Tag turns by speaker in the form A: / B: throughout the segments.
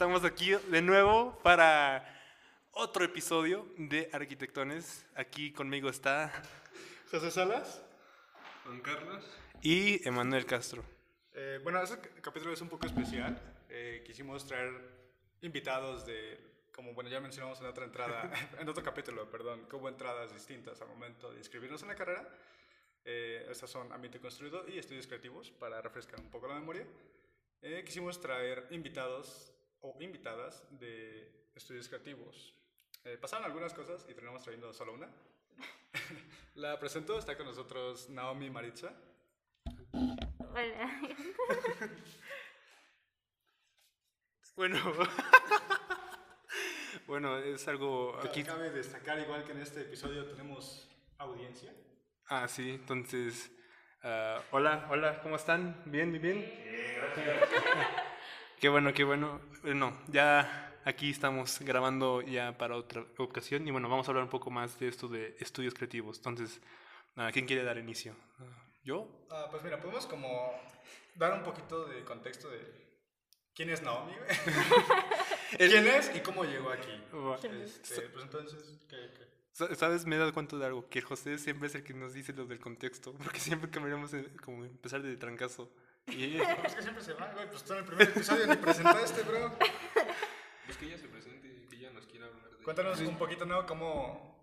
A: Estamos aquí de nuevo para otro episodio de Arquitectones. Aquí conmigo está
B: José Salas.
C: Juan Carlos.
A: y Emanuel Castro.
B: Eh, bueno, este capítulo es un poco especial. Eh, quisimos traer invitados de, como bueno, ya mencionamos en otra entrada, en otro capítulo, perdón, que hubo entradas distintas al momento de inscribirnos en la carrera. Eh, estas son Ambiente Construido y Estudios Creativos, para refrescar un poco la memoria. Eh, quisimos traer invitados o invitadas de Estudios Creativos. Eh, pasaron algunas cosas y terminamos trayendo solo una. la presento, está con nosotros Naomi Maritza.
D: Hola.
A: Bueno, bueno, es algo aquí.
B: Cabe destacar igual que en este episodio tenemos audiencia.
A: Ah, sí, entonces. ah, hola, hola, ¿cómo están? ¿Bien, bien, bien? Qué bueno, qué bueno. Bueno, ya aquí estamos grabando ya para otra ocasión y bueno, vamos a hablar un poco más de esto de estudios creativos. Entonces, ah, ¿quién quiere dar inicio? Ah, ¿Yo?
B: Ah, pues mira, podemos como dar un poquito de contexto de quién es Naomi, quién es y cómo llegó aquí. Este, pues entonces, ¿qué, qué?
A: Sa- ¿Sabes? Me he dado cuenta de algo, que José siempre es el que nos dice lo del contexto, porque siempre cambiamos eh, como empezar de trancazo. Y
B: Es que siempre se va, güey, pues tú en el primer episodio ni presentaste, bro.
C: Pues que ella se presente y que ella nos quiera hablar de.
B: Cuéntanos un poquito, ¿no? Cómo,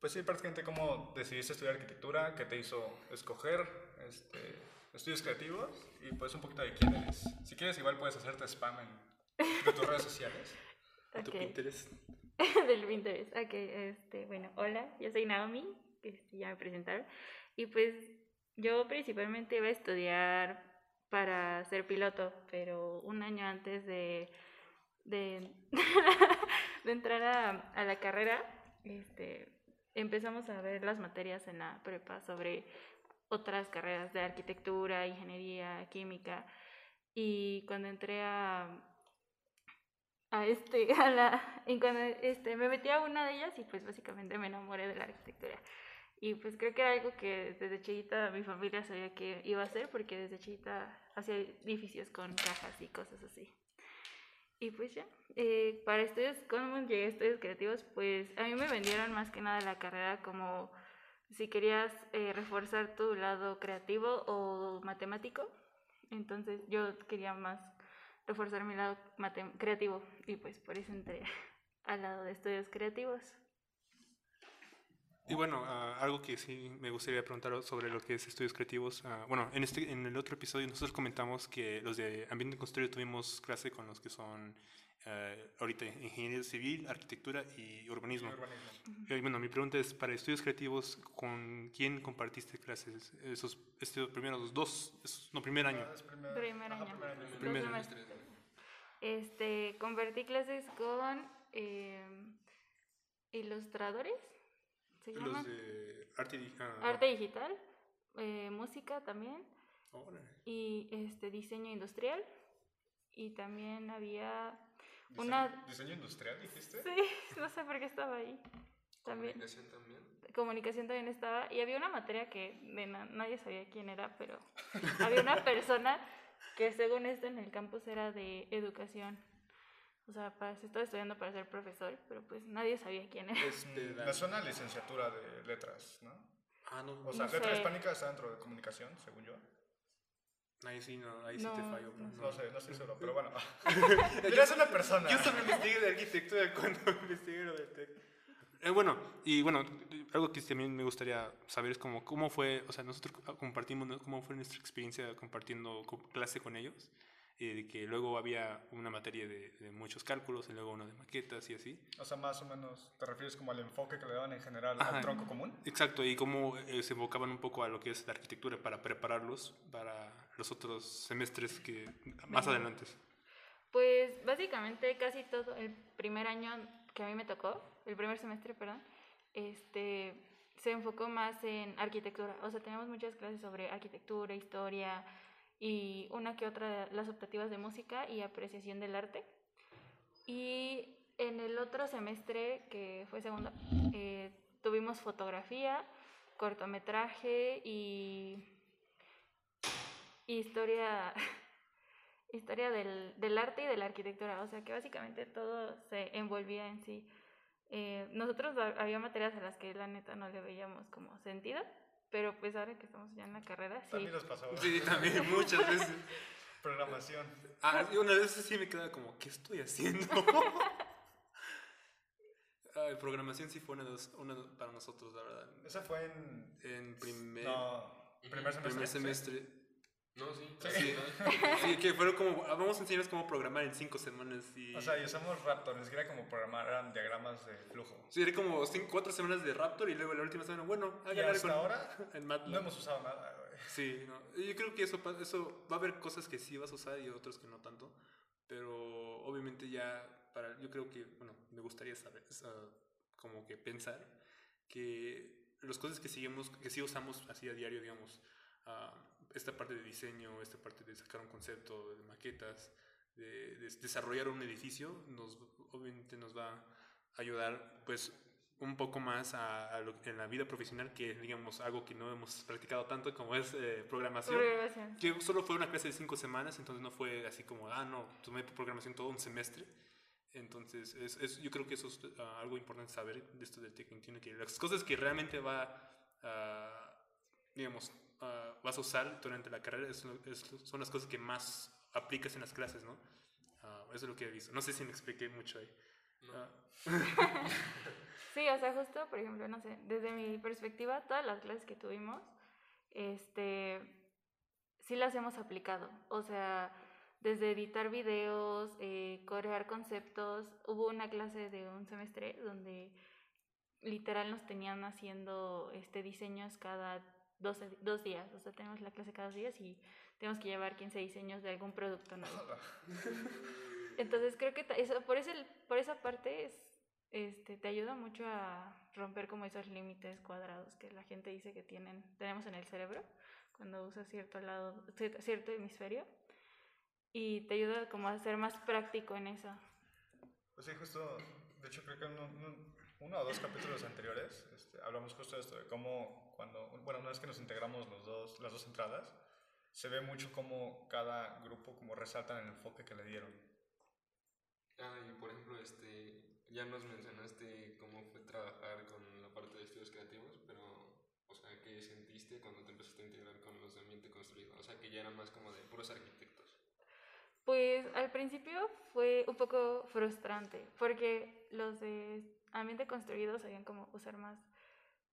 B: pues sí, prácticamente cómo decidiste estudiar arquitectura, qué te hizo escoger este, estudios creativos y pues un poquito de quién eres. Si quieres, igual puedes hacerte spam en, de tus redes sociales.
A: tu
D: Ok.
A: Pinterest.
D: Del Pinterest. Ok, este, bueno, hola, yo soy Naomi, este, ya me presentaron. Y pues yo principalmente iba a estudiar para ser piloto, pero un año antes de, de, entrar a, a la carrera, este, empezamos a ver las materias en la prepa sobre otras carreras de arquitectura, ingeniería, química. Y cuando entré a, a este, a la, y cuando este, me metí a una de ellas y pues básicamente me enamoré de la arquitectura. Y pues creo que era algo que desde chiquita mi familia sabía que iba a hacer porque desde chiquita hacía edificios con cajas y cosas así. Y pues ya, eh, para estudios, ¿cómo llegué a estudios creativos? Pues a mí me vendieron más que nada la carrera como si querías eh, reforzar tu lado creativo o matemático. Entonces yo quería más reforzar mi lado creativo y pues por eso entré al lado de estudios creativos.
A: Y bueno, ah, algo que sí me gustaría preguntar sobre lo que es estudios creativos. ah, bueno, en, este, en el otro episodio nosotros comentamos que los de ambiente construido tuvimos clase con los que son eh, ahorita ingeniería civil, arquitectura y urbanismo. Y bueno, mi pregunta es, para estudios creativos, ¿con quién compartiste clases esos, estos primeros dos, esos- no, primer año?
B: Primer,
D: año.
B: primer año.
A: Primer.
D: Este, convertí clases con eh, ilustradores, se
A: Los de arte, ah,
D: arte digital, eh, música también.
A: Órale.
D: y este diseño industrial. Y también había
B: Diseño-
D: una
B: ¿Diseño industrial dijiste?
D: sí no sé por qué estaba ahí. También.
C: Comunicación también.
D: comunicación también estaba. Y había una materia que de na- nadie sabía quién era pero había una persona que según esto en el campus era de educación o sea para, se estaba estudiando para ser profesor pero pues nadie sabía quién era
A: Este,
B: Me suena a licenciatura de letras, ¿no?
A: ah, no,
B: O sea,
D: No
B: letra
D: sé.
B: hispánica está dentro de comunicación, según yo.
A: ahí sí, no, ahí sí te
D: No,
A: fallo.
D: no
A: bro,
B: No sé, no estoy seguro, pero bueno. Mira, es una persona.
A: Yo solo investigué de arquitectura cuando investigué lo del TEC. Eh, bueno, y bueno, algo que también me gustaría saber es como, cómo fue, o sea, nosotros compartimos, ¿no? cómo fue nuestra experiencia compartiendo co- clase con ellos, eh, que luego había una materia de, de muchos cálculos y luego una de maquetas y así.
B: O sea, más o menos, ¿te refieres como al enfoque que le daban en general
A: Ajá.
B: al tronco común?
A: Exacto, y cómo eh, se enfocaban un poco a lo que es la arquitectura para prepararlos para los otros semestres que más
D: Venga.
A: adelante.
D: Pues básicamente casi todo el primer año que a mí me tocó, el primer semestre, perdón, este, se enfocó más en arquitectura. O sea, teníamos muchas clases sobre arquitectura, historia y una que otra las optativas de música y apreciación del arte. Y en el otro semestre, que fue segundo, eh, tuvimos fotografía, cortometraje y historia historia del, del arte y de la arquitectura, o sea que básicamente todo se envolvía en sí. Eh, nosotros ha- había materias a las que la neta no le veíamos como sentido, pero pues ahora que estamos ya en la carrera, sí.
B: También nos pasaba
A: Sí, también muchas veces.
B: programación.
A: Ah, y una vez sí me quedaba como, ¿qué estoy haciendo? Ay, programación sí fue una, de los- una para nosotros, la verdad.
B: Esa fue en...
A: En primer,
B: No, primer semestre.
A: primer
B: ¿sí?
A: semestre.
C: No, sí.
A: Sí, sí, que fueron como, ah, vamos a enseñarles cómo programar en cinco semanas y...
B: O sea, y usamos Raptor, ni siquiera como programar, eran diagramas de flujo.
A: Sí, era como cinco, cuatro semanas de Raptor y luego la última semana, bueno,
B: Y
A: hagan algo
B: hasta
A: con-
B: ahora
A: en MATLAB.
B: no hemos usado nada, güey.
A: Sí, no. Yo creo que eso, eso va a haber cosas que sí vas a usar y otras que no tanto, pero obviamente ya para yo creo que bueno me gustaría saber sea, como que pensar que las cosas que seguimos que sí usamos así a diario digamos ah, esta parte de diseño esta parte de sacar un concepto de maquetas de, de desarrollar un edificio nos obviamente nos va a ayudar pues un poco más a, a lo- en la vida profesional que digamos algo que no hemos practicado tanto como es eh, programación
D: Programación.
A: que solo fue una clase de cinco semanas, entonces no fue así como, ah, no, tomé programación todo un semestre. Entonces, es, es- yo creo que eso es ah, algo importante saber de esto del Tech 21, que las cosas que realmente va, ah, digamos, ah, vas a usar durante la carrera es es- son las cosas que más aplicas en las clases, ¿no? Ah, eso es lo que he visto. No sé si me expliqué mucho ahí. Ah,
D: Sí, o sea, justo, por ejemplo, no sé, desde mi perspectiva, todas las clases que tuvimos, este, sí las hemos aplicado. O sea, desde editar videos, eh, crear conceptos. Hubo una clase de un semestre donde literal nos tenían haciendo este, diseños cada dos, dos días. O sea, tenemos la clase cada dos días y tenemos que llevar 15 diseños de algún producto nuevo. Entonces creo que eso, por, ese, por esa parte es, este, te ayuda mucho a romper como esos límites cuadrados que la gente dice que tienen, tenemos en el cerebro cuando usas cierto lado, cier- cierto hemisferio. Y te ayuda como a ser más práctico en eso.
B: Pues sí, justo, de hecho creo que un- un- uno o dos capítulos anteriores este, hablamos justo de esto, de cómo cuando, bueno, una vez que nos integramos los dos, las dos entradas, se ve mucho cómo cada grupo como resaltan el enfoque que le dieron.
C: Ah, y por ejemplo, este, ya nos mencionaste cómo fue trabajar con la parte de estudios creativos, pero, o sea, ¿qué sentiste cuando te empezaste a integrar con los de ambiente construido? O sea, que ya era más como de puros arquitectos.
D: Pues al principio fue un poco frustrante, porque los de ambiente construido sabían cómo usar más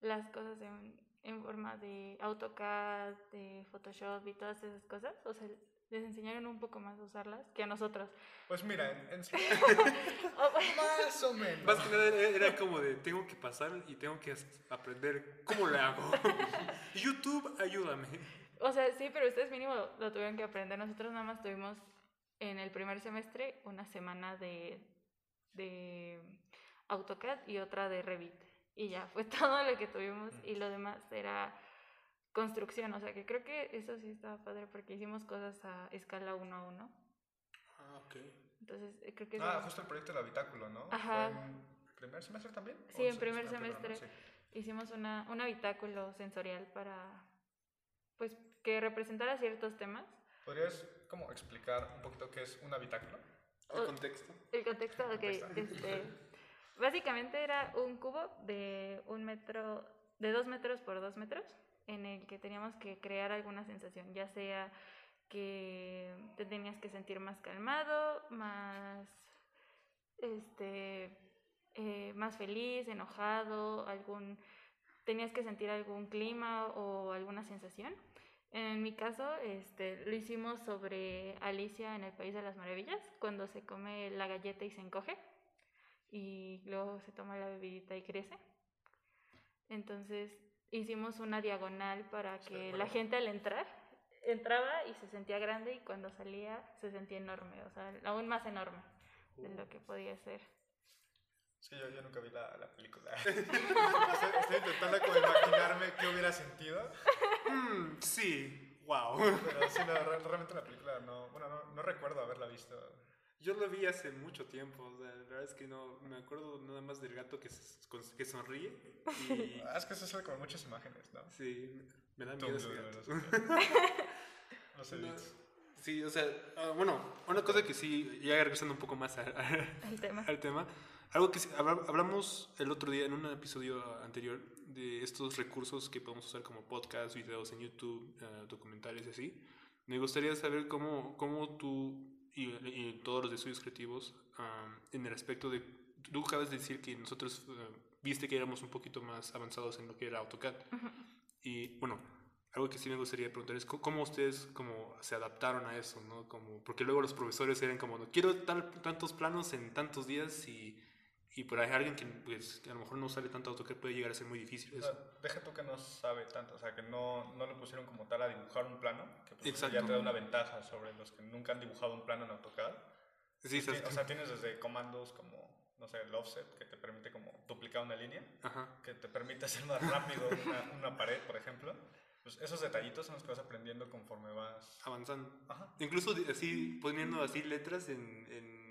D: las cosas en, en forma de AutoCAD, de Photoshop y todas esas cosas. O sea, les enseñaron un poco más a usarlas que a nosotros.
B: Pues mira, en, en sí,
D: bueno,
B: más o menos.
A: Más que nada era, como de, tengo que pasar y tengo que aprender cómo le hago. YouTube, ayúdame.
D: o sea, sí, pero ustedes mínimo lo tuvieron que aprender. Nosotros nada más tuvimos en el primer semestre una semana de, de AutoCAD y otra de Revit. Y ya, fue todo lo que tuvimos y lo demás era construcción. O sea, que creo que eso sí estaba padre porque hicimos cosas a escala uno a uno.
A: Ah, ok.
D: Entonces, eh, creo que
B: Ah,
D: eso-
B: justo el proyecto del habitáculo, ¿no?
D: Ajá.
B: ¿Fue en primer semestre también?
D: Sí,
B: ¿O
D: en primer semestre.
B: Sí.
D: hicimos una, un habitáculo sensorial para, pues, que representara ciertos temas.
B: ¿Podrías como explicar un poquito qué es un habitáculo?
A: El contexto.
D: El contexto, ok.
B: Contexto.
D: Este, básicamente era un cubo de un metro, de dos metros por dos metros, en el que teníamos que crear alguna sensación, ya sea que te tenías que sentir más calmado, más, este, eh, más feliz, enojado, algún, tenías que sentir algún clima o alguna sensación. En mi caso, este, lo hicimos sobre Alicia en el País de las Maravillas, cuando se come la galleta y se encoge, y luego se toma la bebidita y crece. Entonces, hicimos una diagonal para que
B: bueno.
D: la gente al entrar, entraba y se sentía grande, y cuando salía se sentía enorme, o sea, aún más enorme de lo que podía ser.
B: Es que yo, yo nunca vi la, la película. estoy, estoy intentando como imaginarme qué hubiera sentido,
A: Mm, sí, wow.
B: pero sí, no, re- realmente la película no, bueno, no, no recuerdo haberla visto.
A: Yo lo vi hace mucho tiempo, o sea, la verdad es que no, me acuerdo nada más del gato que, con- que sonríe y
B: Ah, es que se sale como muchas imágenes, ¿no?
A: sí, me da miedo ese gato.
B: no sé
A: No. Sí, o sea, ah, bueno, una cosa que sí, ya regresando un poco más a- a-
D: El tema.
A: al tema, algo que sí- habla- hablamos el otro día en un episodio anterior de estos recursos que podemos usar como podcast, videos en YouTube, eh, documentales y así. Me gustaría saber cómo, cómo tú y, y todos los estudios creativos, am, en el aspecto de, tú acabas de decir que nosotros eh, viste que éramos un poquito más avanzados en lo que era AutoCAD. Y bueno, algo que sí me gustaría preguntar es cómo ustedes como se adaptaron a eso, ¿no? Como, porque luego los profesores eran como, no quiero tal, tantos planos en tantos días y, y por ahí alguien que, pues, que a lo mejor no sabe tanto AutoCAD puede llegar a ser muy difícil
B: O
A: eso.
B: sea, deja tú que no sabe tanto, o sea, que no, no le pusieron como tal a dibujar un plano, que pues, ya te da una ventaja sobre los que nunca han dibujado un plano en AutoCAD.
A: Sí,
B: Pues, o sea, tienes desde comandos como, no sé, el offset, que te permite como duplicar una línea,
A: Ajá.
B: que te permite hacer más rápido una, una pared, por ejemplo. Pues esos detallitos son los que vas aprendiendo conforme vas...
A: Avanzando.
B: Ajá.
A: Incluso así poniendo así letras en, en,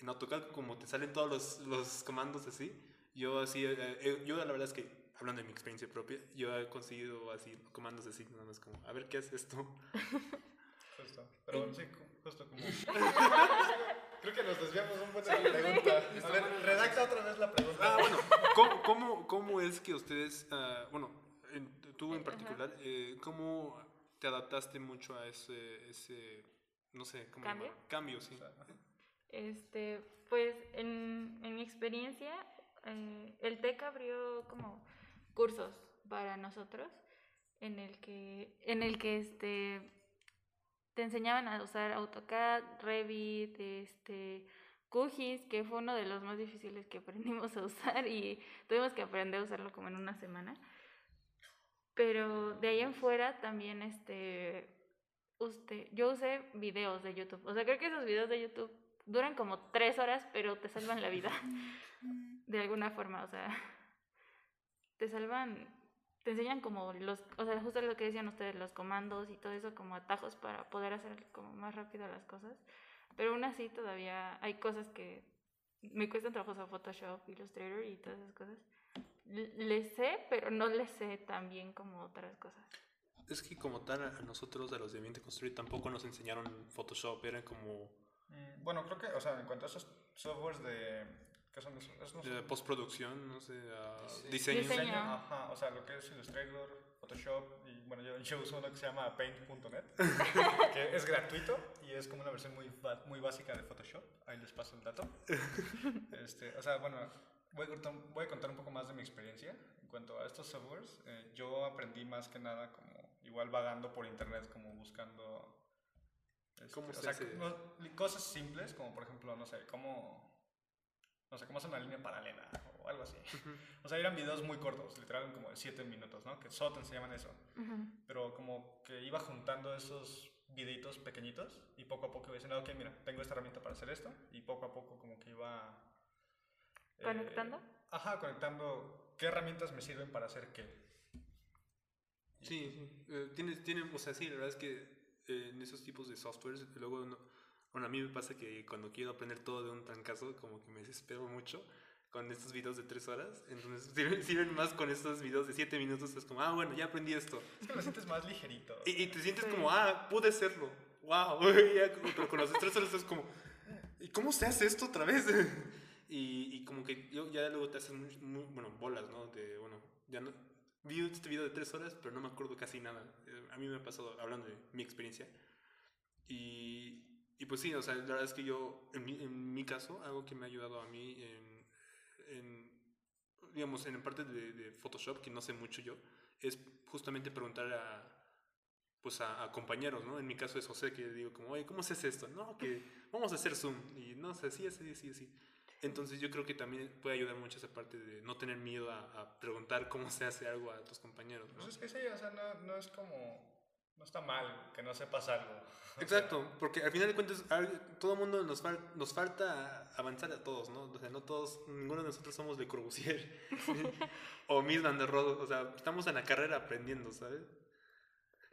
A: en AutoCAD, como te salen todos los, los comandos así. Yo así, eh, eh, yo la verdad es que, hablando de mi experiencia propia, yo he conseguido así comandos así, nada más como, a ver qué hace esto.
B: Justo. Pero bueno, sí, justo como... Creo que nos desviamos un buen de la pregunta. A ver, redacta otra vez la pregunta.
A: Ah, bueno, ¿cómo, cómo, cómo es que ustedes, ah, bueno, en- tú en particular, eh, cómo te adaptaste mucho a ese, ese no sé, ¿cómo
D: ¿Cambio?
A: Cambio, sí.
D: Este, pues en, en mi experiencia, eh, el TEC abrió como cursos para nosotros en el que, en el que este, te enseñaban a usar AutoCAD, Revit, este, QGIS, que fue uno de los más difíciles que aprendimos a usar y tuvimos que aprender a usarlo como en una semana. Pero de ahí en fuera también este, usted, yo usé videos de YouTube. O sea, creo que esos videos de YouTube duran como tres horas, pero te salvan la vida. De alguna forma, o sea, te salvan, te enseñan como los, o sea, justo lo que decían ustedes, los comandos y todo eso como atajos para poder hacer como más rápido las cosas. Pero aún así todavía hay cosas que me cuestan trabajo, o sea, Photoshop, Illustrator y todas esas cosas. Le sé, pero no le sé tan bien como otras cosas.
A: Es que como tal, a nosotros, a los de Ambiente Construir, tampoco nos enseñaron Photoshop, eran como
B: Bueno, creo que, o sea, en cuanto a esos softwares de... ¿Qué son esos? Esos no
A: de
B: son-
A: postproducción, no sé, ah,
C: Diseño.
A: diseño.
D: Diseño.
B: diseño, ajá, o sea, lo que es Illustrator, Photoshop, y bueno, yo, yo uso uno que se llama Paint.net, que es gratuito y es como una versión muy, muy básica de Photoshop. Ahí les paso el dato. Este, o sea, bueno, voy a, contar, voy a contar un poco más de mi experiencia en cuanto a estos softwares. Eh, yo aprendí más que nada como igual vagando por internet, como buscando... este,
A: ¿Cómo
B: o
A: se
B: sea,
A: hace?
B: cosas simples, como por ejemplo, no sé, cómo... No sé, cómo hacer una línea paralela o algo así. O sea, eran videos muy cortos, literal como de 7 minutos, ¿no? Que Soten se llaman eso. Pero como que iba juntando esos videitos pequeñitos y poco a poco iba diciendo, ok, mira, tengo esta herramienta para hacer esto. Y poco a poco como que iba... eh,
D: ¿Conectando?
B: ajá, conectando qué herramientas me sirven para hacer qué.
A: Sí, sí. Eh, tiene, tiene, o sea, sí, la verdad es que eh, en esos tipos de softwares, luego, no- bueno, a mí me pasa que cuando quiero aprender todo de un trancazo, como que me desespero mucho con estos videos de tres horas. Entonces, sirven, sirven más con estos videos de siete minutos. Es como, ah, bueno, ya aprendí esto.
B: Es que lo sientes más ligerito.
A: Y, y te sientes
D: Sí.
A: como, ah, pude hacerlo. Wow. Ya, pero con los de tres horas es como, ¿y cómo se hace esto otra vez? y, y como que yo, ya luego te haces muy, muy- bueno, bolas, ¿no? De, bueno, ya no. Vi este video de tres horas, pero no me acuerdo casi nada. Eh, A mí me ha pasado, hablando de mi experiencia. Y, y pues sí, o sea, la verdad es que yo, en mi, en mi caso, algo que me ha ayudado a mí en, en digamos, en parte de, de Photoshop, que no sé mucho yo, es justamente preguntar a, pues a, a compañeros, ¿no? En mi caso es José, que digo como, oye, ¿cómo se hace esto? No, que vamos a hacer Zoom. Y no sé, sí, así, así, así. Entonces yo creo que también puede ayudar mucho esa parte de no tener miedo a, a preguntar cómo se hace algo a tus compañeros, ¿no?
B: Pues es que sí, o sea, no, no es como... No está mal que no sepas algo. O sea,
A: Exacto, porque al final de cuentas todo el mundo nos, fal- nos falta avanzar a todos, ¿no? O sea, no todos, ninguno de nosotros somos Le Corbusier o Miss Van der Rohe, o sea, estamos en la carrera aprendiendo, ¿sabes?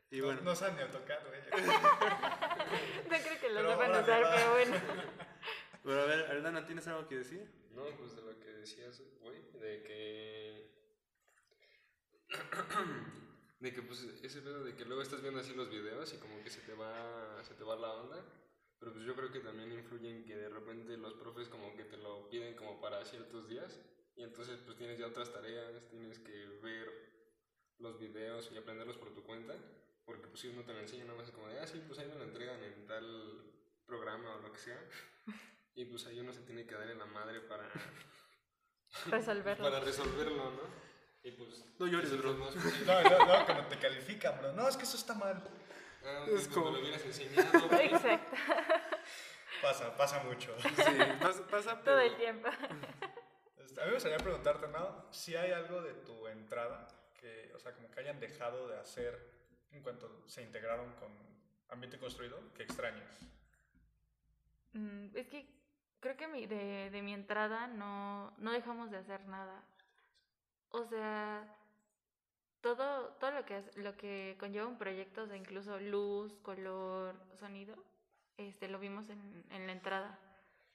A: Y
B: no,
A: bueno,
B: no saben ni AutoCAD, güey.
D: No creo que lo sepan usar, pero bueno.
A: Pero a ver, Aldana, ¿tienes algo que decir?
C: No, pues de lo que decías, güey, de que De que pues ese pedo de que luego estás viendo así los videos y como que se te va, se te va la onda. Pero pues yo creo que también influye en que de repente los profes como que te lo piden como para ciertos días. Y entonces pues tienes ya otras tareas, tienes que ver los videos y aprenderlos por tu cuenta. Porque pues si uno te lo enseña nada más es como de, ah, sí, pues ahí me lo entregan en tal programa o lo que sea. Y pues ahí uno se tiene que dar en la madre para,
D: Resolverlo.
C: para resolverlo, ¿no? Y pues...
A: No llores, bro.
B: No, no, no, cuando te califican, bro. No, es que eso está mal.
C: Ah,
A: Es
C: pues
A: como-
C: me lo hubieras enseñado.
D: Exacto,
B: Pasa, pasa mucho.
A: Sí, pasa, pasa,
D: todo el tiempo.
B: Este, A mí me gustaría preguntarte, ¿no? Si hay algo de tu entrada que, o sea, como que hayan dejado de hacer en cuanto se integraron con ambiente construido, que extrañes.
D: Mm, Es que creo que mi- de, de mi entrada no, no dejamos de hacer nada. O sea, todo, todo lo que, lo que conlleva un proyecto, o incluso luz, color, sonido, este, lo vimos en, en la entrada.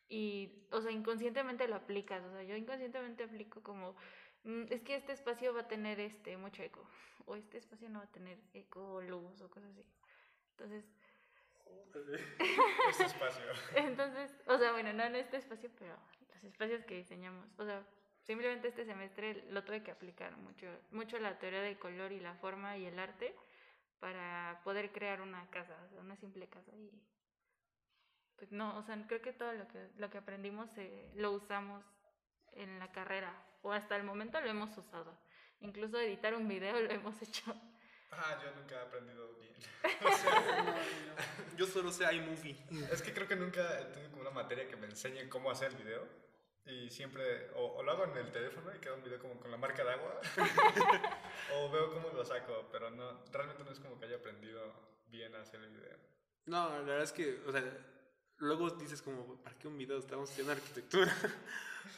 D: Y, o sea, inconscientemente lo aplicas. O sea, yo inconscientemente aplico como, "Mm, es que este espacio va a tener este mucho eco. O este espacio no va a tener eco o luz o cosas así. Entonces,
B: Este espacio.
D: entonces, o sea, bueno, no en este espacio, pero los espacios que diseñamos. O sea, simplemente este semestre lo tuve que aplicar mucho, mucho la teoría del color y la forma y el arte para poder crear una casa, o sea, una simple casa. Y pues no, o sea, creo que todo lo que, lo que aprendimos eh, lo usamos en la carrera, o hasta el momento lo hemos usado. Incluso editar un video lo hemos hecho.
B: Ah, yo nunca he aprendido bien.
A: Yo solo sé iMovie.
B: Es que creo que nunca he tenido como una materia que me enseñe cómo hacer el video. Y siempre, o, o lo hago en el teléfono y queda un video como con la marca de agua, o veo cómo lo saco, pero no, realmente no es como que haya aprendido bien a hacer el video.
A: No, la verdad es que, o sea, luego dices como, ¿para qué un video? Estamos estudiando arquitectura.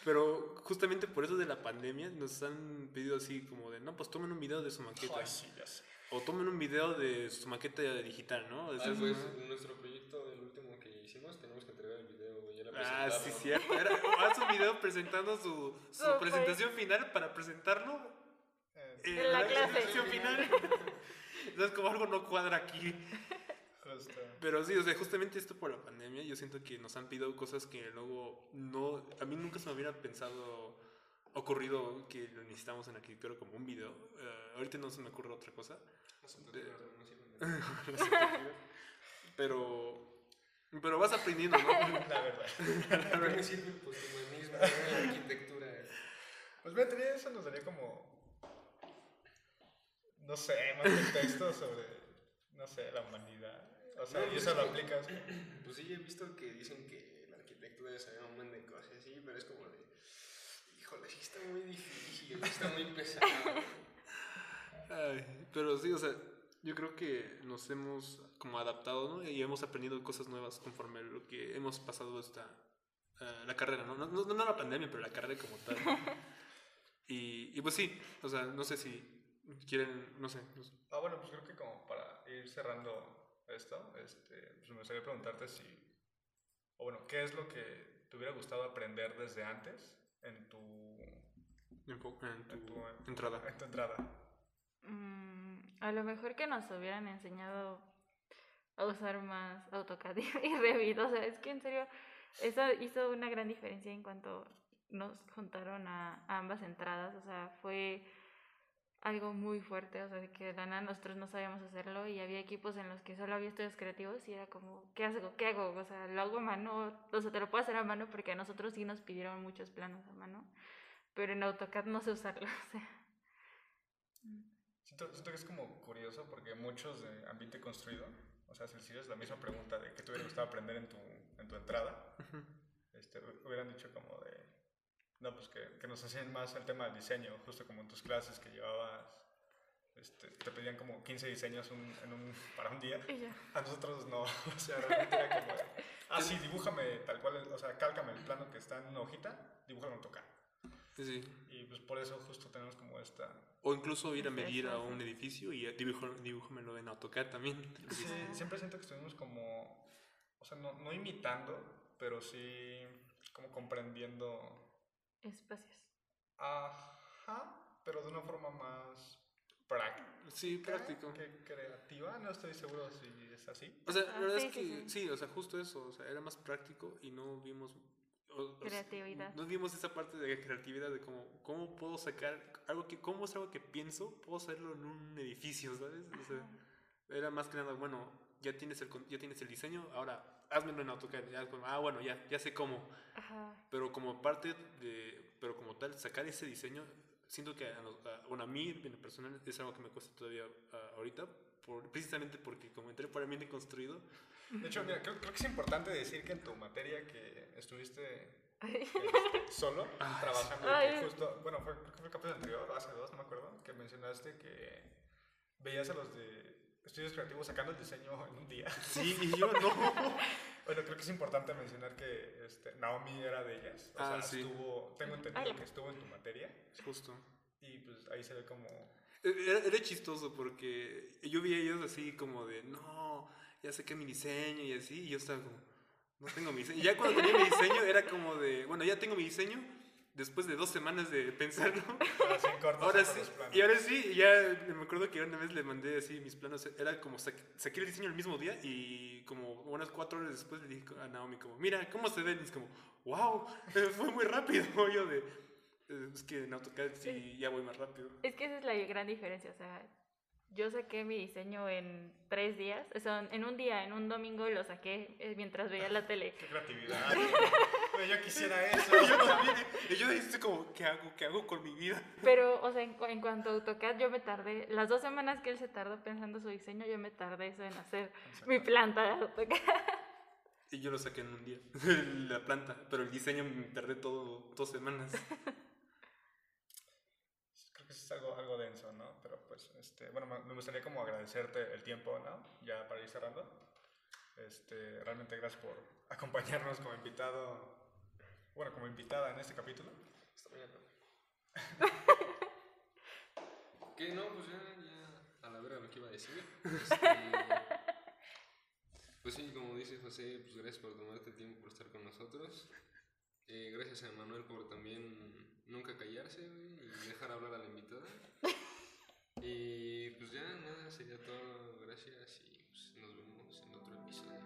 A: Pero justamente por eso de la pandemia nos han pedido así como de, no, pues tomen un video de su maqueta.
B: Ay, sí, ya sé.
A: O tomen un video de su maqueta digital, ¿no?
C: Ah,
A: es
C: pues
A: una-
C: nuestro proyecto, el último que hicimos, tenemos que entregar el video y era
A: Ah, sí, cierto. Era, haz un video presentando su, su
D: Súper.
A: presentación final para presentarlo
B: Eh,
A: en
D: la clase.
A: presentación final. Entonces, como algo no cuadra aquí.
B: justo.
A: Pero sí, o sea, justamente esto por la pandemia, yo siento que nos han pedido cosas que luego no, a mí nunca se me hubiera pensado, ocurrido que lo necesitamos en arquitectura como un video. Eh, ahorita no se me ocurre otra cosa.
C: No de
A: Pero, pero vas aprendiendo, ¿no?
B: La verdad.
C: ¿Para qué me sirve el en arquitectura?
B: Pues mira, tenía eso nos daría como, no sé, más contexto sobre, no sé, la humanidad. O sea,
C: No,
B: y
C: pues
B: eso
C: es
B: lo aplicas.
C: Pues sí, he visto que dicen que la arquitectura es un montón de cosas, sí, pero es como híjole, está muy difícil, está muy pesado.
A: Ay, pero sí, o sea, yo creo que nos hemos como adaptado, ¿no? Y hemos aprendido cosas nuevas conforme a lo que hemos pasado esta, eh, la carrera, ¿no? No, no, no la pandemia, pero la carrera como tal. y, y pues sí, o sea, no sé si quieren, no sé. no sé.
B: Ah, bueno, pues creo que como para ir cerrando esto, este, pues me gustaría preguntarte si, o bueno, ¿qué es lo que te hubiera gustado aprender desde antes en tu,
A: En, tu
B: en tu,
A: entrada.
B: en tu entrada?
D: Mm, a lo mejor que nos hubieran enseñado a usar más AutoCAD y y Revit. O sea, es que en serio, eso hizo una gran diferencia en cuanto nos juntaron a, a ambas entradas. O sea, fue algo muy fuerte. O sea, de que de la nada nosotros no sabíamos hacerlo y había equipos en los que solo había estudios creativos y era como, ¿qué hago? ¿Qué hago? O sea, lo hago a mano. O sea, te lo puedo hacer a mano porque a nosotros sí nos pidieron muchos planos a mano. Pero en AutoCAD no sé usarlo. O sea.
B: Siento, siento que es como curioso porque muchos de ambiente construido, o sea, si les hicieras la misma pregunta de qué te hubiera gustado aprender en tu, en tu entrada, este, hu- hubieran dicho como de, no, pues que, que nos enseñen más el tema del diseño, justo como en tus clases que llevabas, este, te pedían como 15 diseños un- en un, para un día.
D: Y ya.
B: A nosotros no, o sea, realmente era como, ah, sí, dibújame tal cual, o sea, cálcame el plano que está en una hojita, dibújalo en tocar.
A: Sí, sí.
B: Y pues por eso justo tenemos como esta...
A: O incluso ir a
D: Sí,
A: medir a
D: sí,
A: un
D: sí.
A: edificio y dibujo- dibújamelo en AutoCAD también.
B: Sí, siempre siento que estuvimos como, o sea, no, no imitando, pero sí como comprendiendo,
D: Espacios.
B: ajá, pero de una forma más práctica.
A: Sí, práctico.
B: que creativa. No estoy seguro si es así.
A: O sea, la
D: Ah,
A: verdad
D: sí,
A: es que
D: sí,
A: sí,
D: sí.
A: o sea, justo eso, o sea, era más práctico y no vimos o- o sea,
D: Creatividad.
A: No vimos esa parte de creatividad de cómo, cómo puedo sacar algo que, cómo es algo que pienso, puedo hacerlo en un edificio, ¿sabes? O sea, era más que nada, bueno, ya tienes el, ya tienes el diseño, ahora házmelo en AutoCAD. Ya, ah, bueno, ya, ya sé cómo.
D: Ajá.
A: Pero como parte de, pero como tal, sacar ese diseño, siento que a, nos- a- bueno, a mí en personal es algo que me cuesta todavía ah, ahorita, por, precisamente porque como entré por ambiente construido,
B: De hecho, mira, creo, creo que es importante decir que en tu materia que estuviste este, solo
A: Ah,
B: trabajando,
D: Ay.
B: justo, bueno, fue, creo que fue el capítulo anterior, hace dos, no me acuerdo, que mencionaste que veías a los de estudios creativos sacando el diseño en un día.
A: sí, y yo no.
B: Bueno, creo que es importante mencionar que este, Naomi era de ellas. O
A: Ah,
B: sea,
A: sí.
B: estuvo, tengo entendido
D: Hola.
B: que estuvo en tu materia.
A: Justo.
B: Y pues ahí se ve como.
A: Era, era chistoso porque yo vi a ellos así como de, no, ya saqué mi diseño y así, y yo estaba como, no tengo mi diseño. Y ya cuando tenía mi diseño era como de, bueno, ya tengo mi diseño, después de dos semanas de pensarlo.
B: Ahora sí,
A: Ahora sí,
B: los planos.
A: y ahora sí, y ya me acuerdo que una vez le mandé así mis planos, era como saqué, saqué el diseño el mismo día y como unas cuatro horas después le dije a Naomi como, mira, ¿cómo se ven? Y es como, wow, fue muy rápido. Yo de, "Eh, es que en AutoCAD sí ya voy más rápido.
D: Es que esa es la gran diferencia, o sea, yo saqué mi diseño en tres días, o sea, en un día, en un domingo lo saqué eh, mientras veía la tele.
B: Qué creatividad. Güey, yo quisiera eso.
A: yo también, y yo dije como, ¿qué hago? ¿Qué hago con mi vida?
D: Pero, o sea, en, en cuanto a AutoCAD, yo me tardé, las dos semanas que él se tardó pensando su diseño, yo me tardé eso en hacer mi planta de AutoCAD.
A: Y yo lo saqué en un día, la planta, pero el diseño me tardé todo dos semanas.
B: Creo que sí es algo, algo denso, ¿no? Pero pues, este, bueno, me, me gustaría como agradecerte el tiempo, ¿no? Ya para ir cerrando. Este, realmente gracias por acompañarnos como invitado, bueno, como invitada en este capítulo.
C: Bien, ¿no? que no, pues ya, ya, a la vera lo que iba a decir. Este, pues sí, como dice José, pues gracias por tomarte el tiempo por estar con nosotros. Eh, gracias a Manuel por también nunca callarse güey, y dejar hablar a la invitada. Y pues ya, nada, sería todo. Gracias y pues, nos vemos en otro episodio.